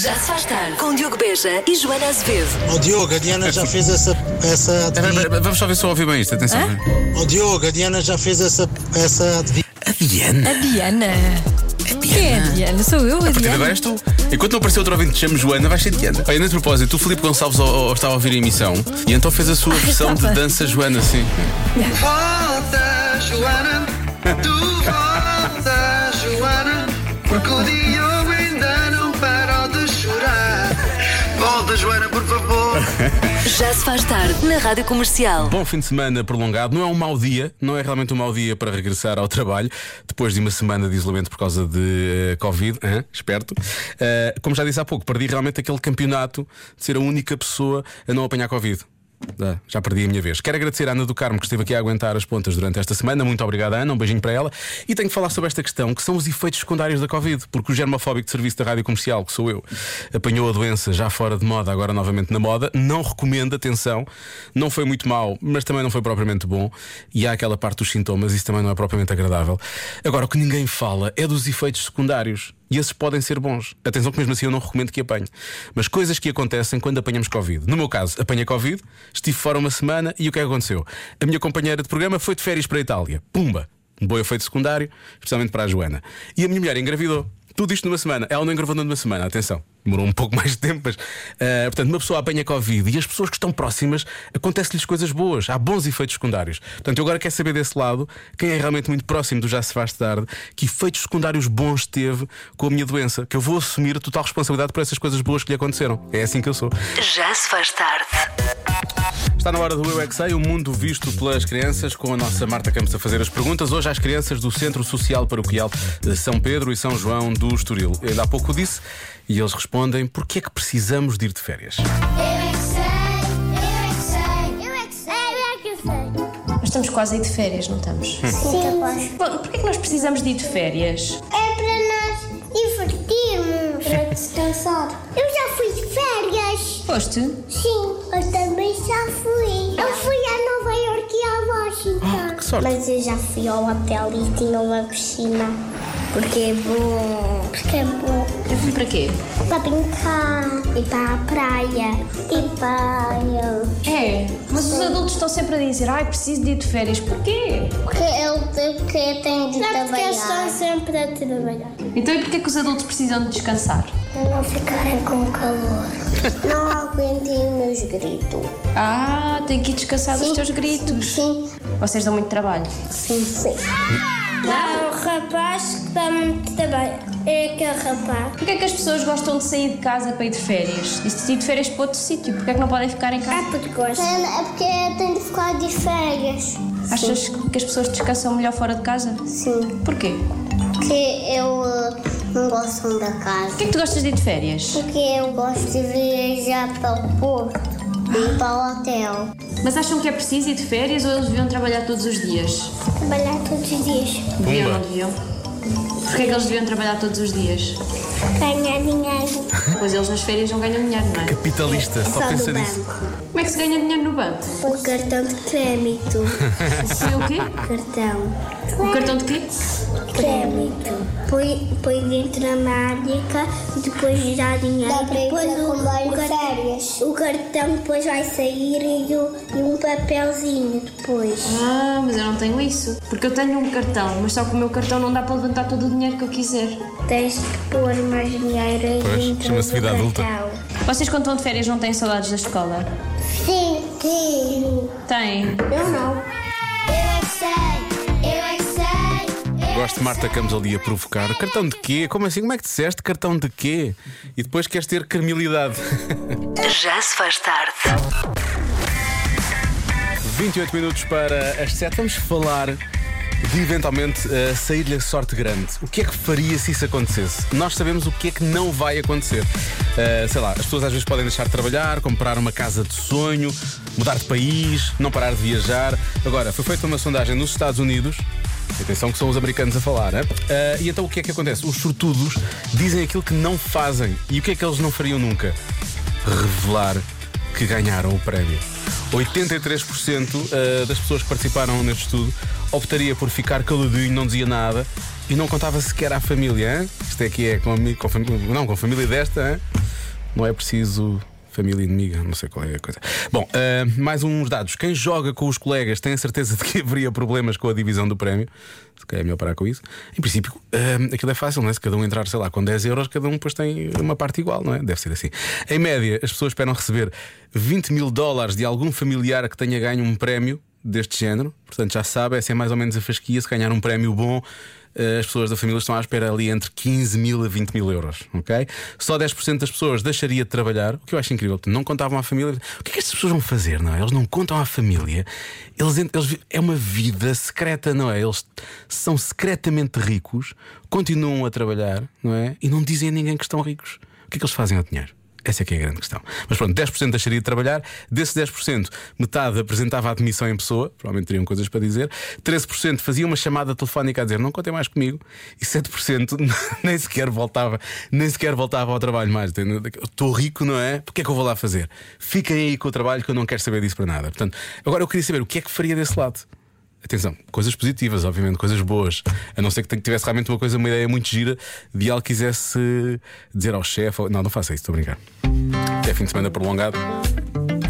Já se faz tarde com Diogo Beja e Joana Azevedo. Ó Diogo, a Diana já fez essa, essa adivinha. Vamos só ver se eu ouvi bem isto, atenção. Ó Diogo, a Diana já fez essa, essa adivinha. A Diana. A Diana. Quem é a Diana? Sou eu, a A partir de Diana. agora és tu. Enquanto não apareceu outro ouvinte que te chame Joana, vais ser Diana. Olha, nesse propósito, o Filipe Gonçalves ó, ó, estava a ouvir a emissão e então fez a sua versão de estava. dança Joana, sim. Volta, Joana, tu volta, Joana, porque o Diogo Volta, Joana, por favor. Já se faz tarde na Rádio Comercial. Bom fim de semana prolongado. Não é um mau dia, não é realmente um mau dia para regressar ao trabalho depois de uma semana de isolamento por causa de eh, Covid. hã? esperto. Eh, como já disse há pouco, perdi realmente aquele campeonato de ser a única pessoa a não apanhar Covid. Ah, Já perdi a minha vez. Quero agradecer à Ana do Carmo que esteve aqui a aguentar as pontas durante esta semana. Muito obrigada, Ana. Um beijinho para ela. E tenho que falar sobre esta questão que são os efeitos secundários da Covid. Porque o germofóbico de serviço da rádio comercial, que sou eu, apanhou a doença já fora de moda, agora novamente na moda. Não recomendo, atenção. Não foi muito mau, mas também não foi propriamente bom. E há aquela parte dos sintomas, isso também não é propriamente agradável. Agora, o que ninguém fala é dos efeitos secundários. E esses podem ser bons. Atenção que mesmo assim eu não recomendo que apanhe. Mas coisas que acontecem quando apanhamos Covid. No meu caso, apanhei Covid, estive fora uma semana e o que é que aconteceu? A minha companheira de programa foi de férias para a Itália. Pumba! Um bom efeito secundário, especialmente para a Joana. E a minha mulher engravidou. Tudo isto numa semana. Ela não engravidou numa semana, atenção. Demorou um pouco mais de tempo, mas. ah, portanto, uma pessoa apanha Covid e as pessoas que estão próximas acontecem-lhes coisas boas. Há bons efeitos secundários. Portanto, eu agora quero saber desse lado, quem é realmente muito próximo do Já Se Faz Tarde, que efeitos secundários bons teve com a minha doença. Que eu vou assumir a total responsabilidade por essas coisas boas que lhe aconteceram. É assim que eu sou. Já se faz tarde. Está na hora do Eu é Que Sei, o mundo visto pelas crianças, com a nossa Marta Campos a fazer as perguntas. Hoje às crianças do Centro Social Paroquial de São Pedro e São João do Estoril. Ele há pouco disse e eles respondem: porquê é que precisamos de ir de férias? Eu é que sei, eu é que sei, eu é que sei, eu é que sei. Nós estamos quase a ir de férias, não estamos? Sim, Bom, porquê é que nós precisamos de ir de férias? é para nós divertirmos. Para descansar. Eu já fui de férias. Foste? Sim, eu também já fui. Eu fui a Nova York e a Washington. que sorte. Mas eu já fui ao hotel e tinha uma piscina. Porque é bom. Porque é bom. Eu fui para quê? Para brincar. E para a praia. E para. É, mas os adultos estão sempre a dizer ai, preciso de ir de férias. Porquê? Porque eu, porque eu tenho de trabalhar. Porque estão sempre a trabalhar. Então e porquê que os adultos precisam de descansar? Para não ficarem com calor. Não aguentem os meus gritos. Ah, tem que ir descansar dos teus gritos. Sim, Vocês dão muito trabalho. sim, sim. Há o rapaz que dá muito trabalho. É aquele rapaz. Porquê é que as pessoas gostam de sair de casa para ir de férias? E se ir de férias para outro sítio? Porquê é que não podem ficar em casa? É porque gosta. É porque eu tenho de ficar de férias. Achas que as pessoas descansam melhor fora de casa? Sim. Porquê? Porque eu eh, não gosto da casa. Porquê é que tu gostas de ir de férias? Porque eu gosto de viajar para o Porto e para o hotel. Mas acham que é preciso ir de férias ou eles deviam trabalhar todos os dias? Trabalhar todos os dias. Deviam, não deviam? Porquê é que eles deviam trabalhar todos os dias? Ganhar dinheiro. Pois eles nas férias não ganham dinheiro, não é? Capitalista, só Só pensa nisso. Como é que se ganha dinheiro no banco? O cartão de crédito. Sim, o quê? cartão. O cartão de quê? Crédito. Põe, põe dentro da mágica e depois dá dinheiro. Dá para ir depois para o, o, férias. o cartão depois vai sair e, o- e um papelzinho depois. Ah, mas eu não tenho isso. Porque eu tenho um cartão, mas só que o meu cartão não dá para levantar todo o dinheiro que eu quiser. Tens de pôr mais dinheiro aí Pois, dentro chama-se vida adulta. Vocês quando estão de férias não têm saudades da escola? Sim, sim. Têm. Eu não. Eu é que sei, eu é que sei. eu Gosto de Marta Campos ali a provocar. Cartão de quê? Como assim? Como é que disseste? Cartão de quê? E depois queres ter carmilidade. Já se faz tarde. 28 minutos para as 7. Vamos falar de eventualmente uh, sair-lhe a sorte grande. O que é que faria se isso acontecesse? Nós sabemos o que é que não vai acontecer. Uh, sei lá, as pessoas às vezes podem deixar de trabalhar, comprar uma casa de sonho, mudar de país, não parar de viajar. Agora, foi feita uma sondagem nos Estados Unidos. Atenção que são os americanos a falar, né? Uh, e então o que é que acontece? Os sortudos dizem aquilo que não fazem. E o que é que eles não fariam nunca? Revelar que ganharam o prémio. 83% eh, das pessoas que participaram neste estudo optaria por ficar caladinho, não dizia nada e não contava sequer à família. hein? Isto é que é com, ami- com família, não, com a família desta. hein? Não é preciso família inimiga, não sei qual é a coisa. Bom, ah, mais uns dados. Quem joga com os colegas tem a certeza de que haveria problemas com a divisão do prémio. Se calhar é melhor parar com isso. Em princípio, ah, aquilo é fácil, não é? Se cada um entrar, sei lá, com 10 euros, cada um depois tem uma parte igual, não é? Deve ser assim. Em média, as pessoas esperam receber 20 mil dólares de algum familiar que tenha ganho um prémio deste género. Portanto, já sabe, essa é mais ou menos a fasquia. Se ganhar um prémio bom, as pessoas da família estão à espera ali entre 15 mil a 20 mil euros. ok? Só 10% das pessoas deixaria de trabalhar, o que eu acho incrível. Não contavam à família. O que é que estas pessoas vão fazer, não é? Eles não contam à família. Eles, eles é uma vida secreta, não é? Eles são secretamente ricos, continuam a trabalhar, não é? E não dizem a ninguém que estão ricos. O que é que eles fazem ao dinheiro? Essa é que é a grande questão. Mas pronto, 10% deixaria de trabalhar. Desses 10%, metade apresentava admissão em pessoa, provavelmente teriam coisas para dizer. 13% fazia uma chamada telefónica a dizer não contem mais comigo. E 7% nem sequer voltava, nem sequer voltava ao trabalho mais. Estou rico, não é? Porque é que eu vou lá fazer? Fiquem aí com o trabalho que eu não quero saber disso para nada. Portanto, agora eu queria saber o que é que faria desse lado. Atenção, coisas positivas, obviamente, coisas boas. A não ser que tivesse realmente uma coisa, uma ideia muito gira de que quisesse dizer ao chefe. Não, não faça isso, estou a brincar. É fim de semana prolongado.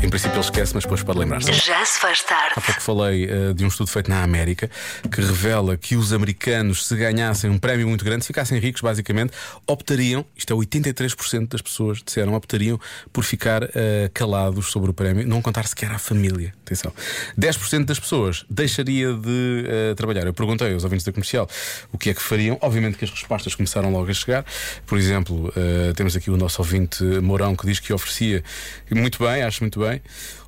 Em princípio ele esquece, mas depois pode lembrar-se. Já se faz tarde. Há pouco falei eh, de um estudo feito na América que revela que os americanos, se ganhassem um prémio muito grande, se ficassem ricos, basicamente, optariam, isto é 83% das pessoas disseram, optariam por ficar eh, calados sobre o prémio, não contar sequer à família. Atenção. 10% das pessoas deixaria de eh, trabalhar. Eu perguntei aos ouvintes da comercial o que é que fariam. Obviamente que as respostas começaram logo a chegar. Por exemplo, temos aqui o nosso ouvinte Mourão que diz que oferecia, muito bem, acho muito bem,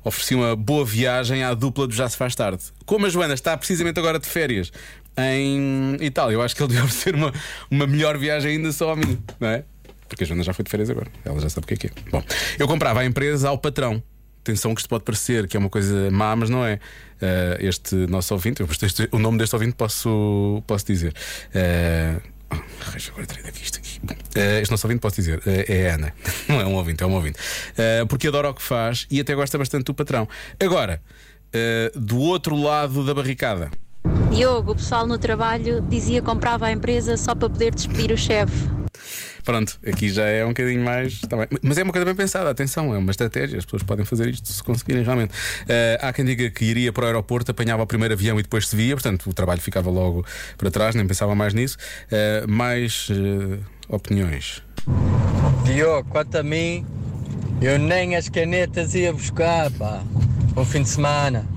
oferecia uma boa viagem à dupla do Já Se Faz Tarde. Como a Joana está precisamente agora de férias em Itália, eu acho que ele devia oferecer uma, uma melhor viagem ainda só a mim, não é? Porque a Joana já foi de férias agora, ela já sabe o que é que é. Bom, eu comprava a empresa ao patrão. Atenção que isto pode parecer que é uma coisa má, mas não é. Eh, este nosso ouvinte, este- o nome deste ouvinte posso, posso dizer. Eh, agora tirei daqui isto aqui. Eh, este nosso ouvinte posso dizer, eh, é Ana. Não é um ouvinte, é um ouvinte. Eh, porque adora o que faz e até gosta bastante do patrão. Agora, eh, do outro lado da barricada. Diogo, o pessoal no trabalho dizia que comprava a empresa só para poder despedir o chefe. Pronto, aqui já é um bocadinho mais. tá. Mas é uma coisa bem pensada, atenção, é uma estratégia, as pessoas podem fazer isto se conseguirem realmente. Eh, há quem diga que iria para o aeroporto, apanhava o primeiro avião e depois se via, portanto o trabalho ficava logo para trás, nem pensava mais nisso. Eh, mais eh, opiniões. Diogo, quanto a mim, eu nem as canetas ia buscar, pá. Bom fim de semana.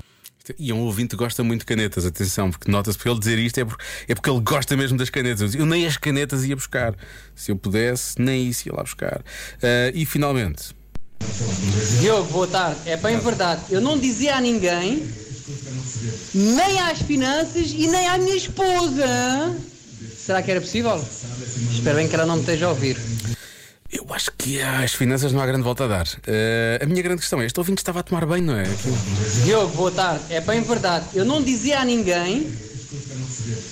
E um ouvinte gosta muito de canetas, atenção, porque nota-se por ele dizer isto é porque, é porque ele gosta mesmo das canetas. Eu nem as canetas ia buscar. Se eu pudesse, nem isso ia lá buscar. Eh, e finalmente. Diogo, boa tarde. É bem verdade. Eu não dizia a ninguém, nem às finanças e nem à minha esposa. Será que era possível? Espero bem que ela não me esteja a ouvir. Acho que às finanças não há grande volta a dar. Eh, a minha grande questão é: este ouvinte estava a tomar banho, não é? Diogo, boa tarde. É bem verdade. Eu não dizia a ninguém,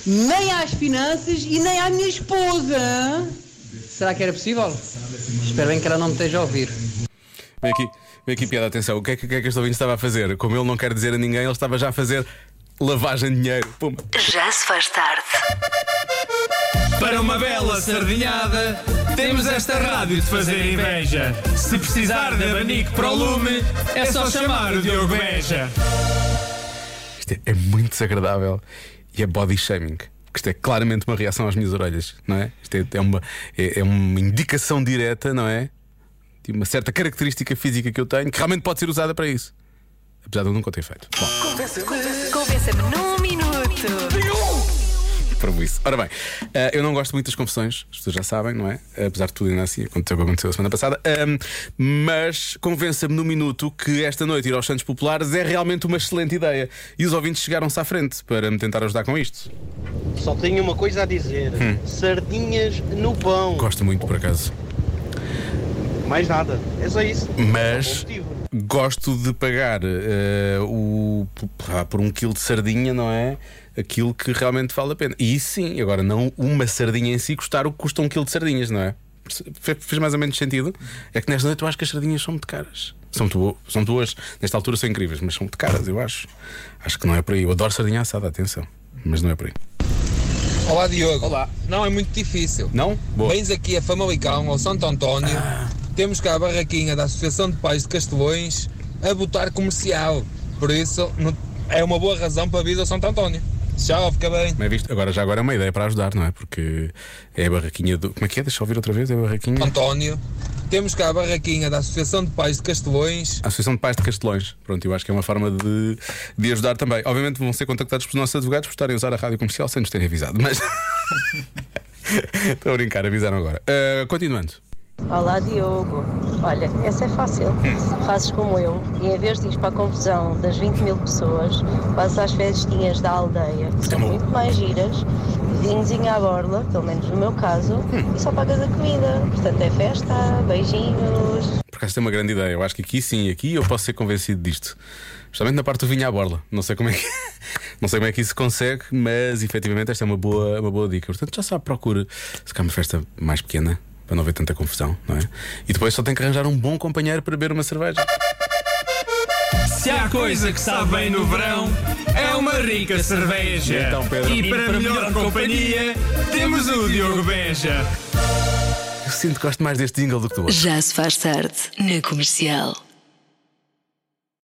nem às finanças e nem à minha esposa. Será que era possível? Espero bem que ela não me esteja a ouvir. Vem aqui, vem aqui, piada, atenção. O que é que, o que, é que este ouvinte estava a fazer? Como ele não quer dizer a ninguém, ele estava já a fazer lavagem de dinheiro. Puma. Já se faz tarde. Para uma bela sardinhada, temos esta rádio de fazer inveja. Se precisar de abanico para o lume, é só chamar o Diogo Beja. Isto é, é muito desagradável e é body shaming. Porque Isto é claramente uma reação às minhas orelhas, não é? Isto é, é uma, é, é uma indicação direta, não é? De uma certa característica física que eu tenho que realmente pode ser usada para isso. Apesar de eu nunca o ter feito. Convença-me num minuto. Para isso. Ora bem, eh, eu não gosto muito das confissões, as pessoas já sabem, não é? Apesar de tudo, ainda assim aconteceu o que aconteceu a semana passada. Mas convença-me no minuto que esta noite ir aos Santos Populares é realmente uma excelente ideia. E os ouvintes chegaram-se à frente para me tentar ajudar com isto. Só tenho uma coisa a dizer: Hum. sardinhas no pão. Gosto muito, por acaso. Mais nada. É só isso. Mas motivo. gosto de pagar eh, o, por um quilo de sardinha, não é? Aquilo que realmente vale a pena. E isso sim, agora não uma sardinha em si custar o que custa um quilo de sardinhas, não é? Fe- Fez mais ou menos sentido? É que nesta noite eu acho que as sardinhas são muito caras. São muito, são muito boas, nesta altura são incríveis, mas são muito caras, eu acho. Acho que não é por aí. Eu adoro sardinha assada, atenção. Mas não é por aí. Olá Diogo. Olá. Não é muito difícil. Não? Boa. Vens aqui a Famalicão, ao Santo António, temos cá a barraquinha da Associação de Pais de Castelões a botar comercial. Por isso, é uma boa razão para vir ao Santo António. Tchau, fica bem. Bem visto. Agora, já agora é uma ideia para ajudar, não é? Porque é a barraquinha do. Como é que é? Deixa eu ouvir outra vez. É a barraquinha. António, temos cá a barraquinha da Associação de Pais de Castelões. A Associação de Pais de Castelões. Pronto, eu acho que é uma forma de, de ajudar também. Obviamente vão ser contactados pelos nossos advogados por estarem a usar a rádio comercial sem nos terem avisado. Mas. Estou a brincar, avisaram agora. Ah, continuando. Olá Diogo, olha, essa é fácil. Fazes como eu e em vez de ir para a confusão das 20 mil pessoas, vais às festinhas da aldeia, que são muito mais giras, vinhozinho à borla, pelo menos no meu caso, e só pagas a comida. Portanto é festa, beijinhos. Por acaso tem uma grande ideia. Eu acho que aqui sim, aqui eu posso ser convencido disto. Justamente na parte do vinho à borla. Não sei como é que, não sei como é que isso se consegue, mas efetivamente esta é uma boa, uma boa dica. Portanto, já sabe, procura se calhar uma festa mais pequena, para não haver tanta confusão, não é? E depois só tem que arranjar um bom companheiro para beber uma cerveja. Se há coisa que sabe bem no verão, é uma rica cerveja. Então, Pedro. E para melhor companhia, temos o Diogo Beja. Eu sinto que gosto mais deste jingle do que do outro. Já se faz tarde na comercial.